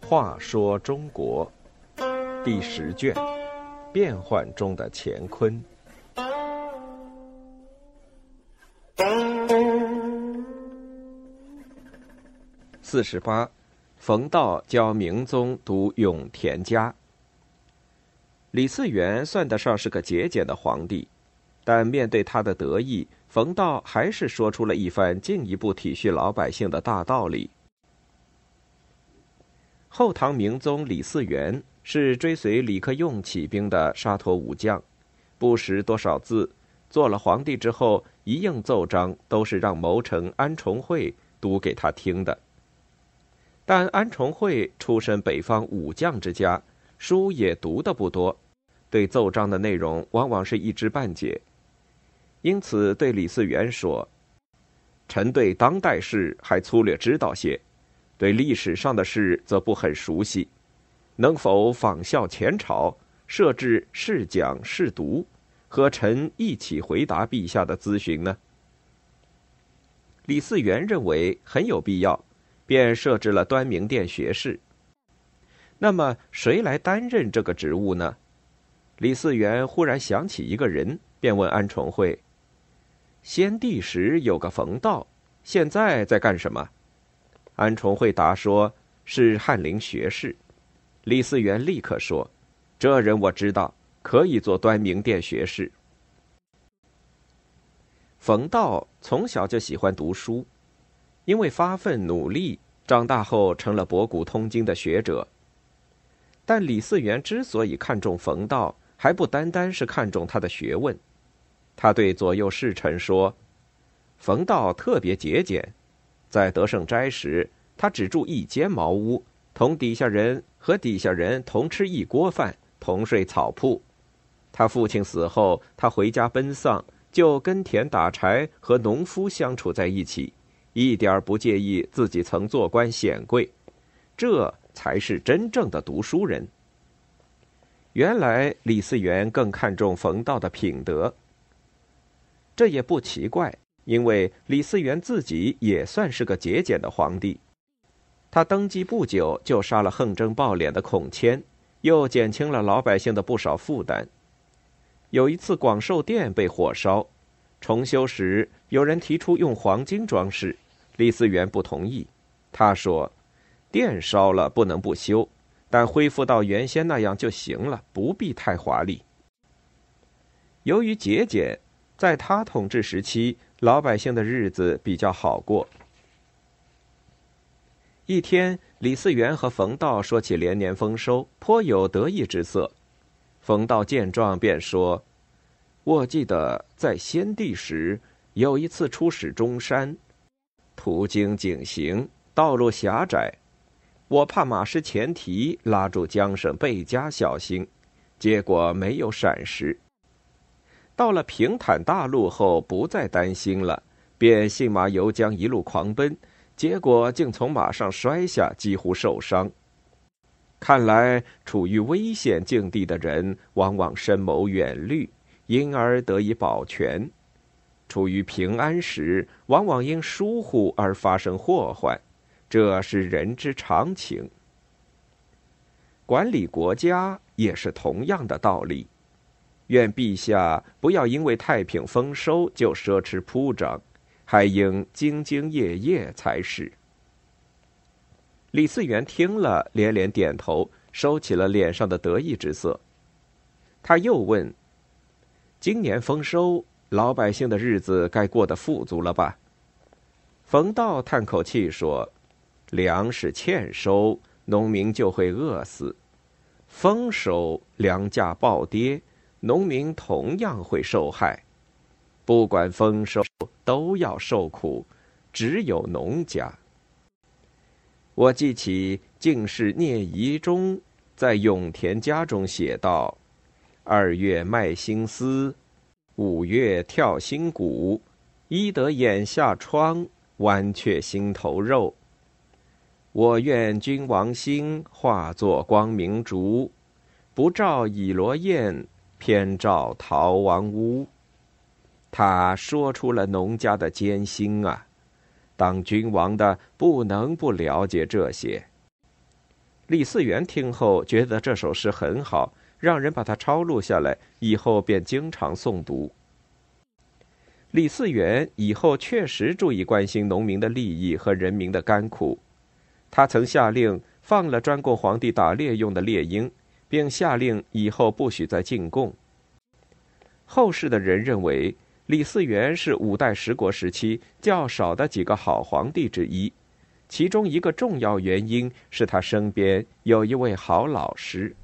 话说中国第十卷：变幻中的乾坤。四十八，冯道教明宗读永田家。李嗣源算得上是个节俭的皇帝，但面对他的得意，冯道还是说出了一番进一步体恤老百姓的大道理。后唐明宗李嗣源是追随李克用起兵的沙陀武将，不识多少字，做了皇帝之后，一应奏章都是让谋臣安重惠读给他听的。但安重惠出身北方武将之家，书也读的不多。对奏章的内容往往是一知半解，因此对李嗣源说：“臣对当代事还粗略知道些，对历史上的事则不很熟悉，能否仿效前朝，设置试讲试读，和臣一起回答陛下的咨询呢？”李嗣源认为很有必要，便设置了端明殿学士。那么谁来担任这个职务呢？李嗣源忽然想起一个人，便问安重会：“先帝时有个冯道，现在在干什么？”安重会答说：“是翰林学士。”李嗣源立刻说：“这人我知道，可以做端明殿学士。”冯道从小就喜欢读书，因为发奋努力，长大后成了博古通今的学者。但李嗣源之所以看重冯道，还不单单是看重他的学问，他对左右侍臣说：“冯道特别节俭，在德胜斋时，他只住一间茅屋，同底下人和底下人同吃一锅饭，同睡草铺。他父亲死后，他回家奔丧，就耕田打柴，和农夫相处在一起，一点不介意自己曾做官显贵，这才是真正的读书人。”原来李嗣源更看重冯道的品德，这也不奇怪，因为李嗣源自己也算是个节俭的皇帝。他登基不久就杀了横征暴敛的孔谦，又减轻了老百姓的不少负担。有一次广寿殿被火烧，重修时有人提出用黄金装饰，李嗣源不同意，他说：“殿烧了不能不修。”但恢复到原先那样就行了，不必太华丽。由于节俭，在他统治时期，老百姓的日子比较好过。一天，李嗣源和冯道说起连年丰收，颇有得意之色。冯道见状便说：“我记得在先帝时，有一次出使中山，途经井陉，道路狭窄。”我怕马失前蹄，拉住缰绳，倍加小心，结果没有闪失。到了平坦大路后，不再担心了，便信马由缰，一路狂奔，结果竟从马上摔下，几乎受伤。看来，处于危险境地的人，往往深谋远虑，因而得以保全；处于平安时，往往因疏忽而发生祸患。这是人之常情。管理国家也是同样的道理。愿陛下不要因为太平丰收就奢侈铺张，还应兢兢业业才是。李嗣源听了，连连点头，收起了脸上的得意之色。他又问：“今年丰收，老百姓的日子该过得富足了吧？”冯道叹口气说。粮食欠收，农民就会饿死；丰收，粮价暴跌，农民同样会受害。不管丰收，都要受苦，只有农家。我记起进士聂夷中在《永田家》中写道：“二月卖新丝，五月跳新鼓，医得眼下疮，剜却心头肉。”我愿君王心化作光明烛，不照绮罗宴，偏照逃亡屋。他说出了农家的艰辛啊！当君王的不能不了解这些。李嗣源听后觉得这首诗很好，让人把它抄录下来，以后便经常诵读。李嗣源以后确实注意关心农民的利益和人民的甘苦，他曾下令放了专供皇帝打猎用的猎鹰，并下令以后不许再进贡。后世的人认为。李嗣源是五代十国时期较少的几个好皇帝之一，其中一个重要原因是他身边有一位好老师。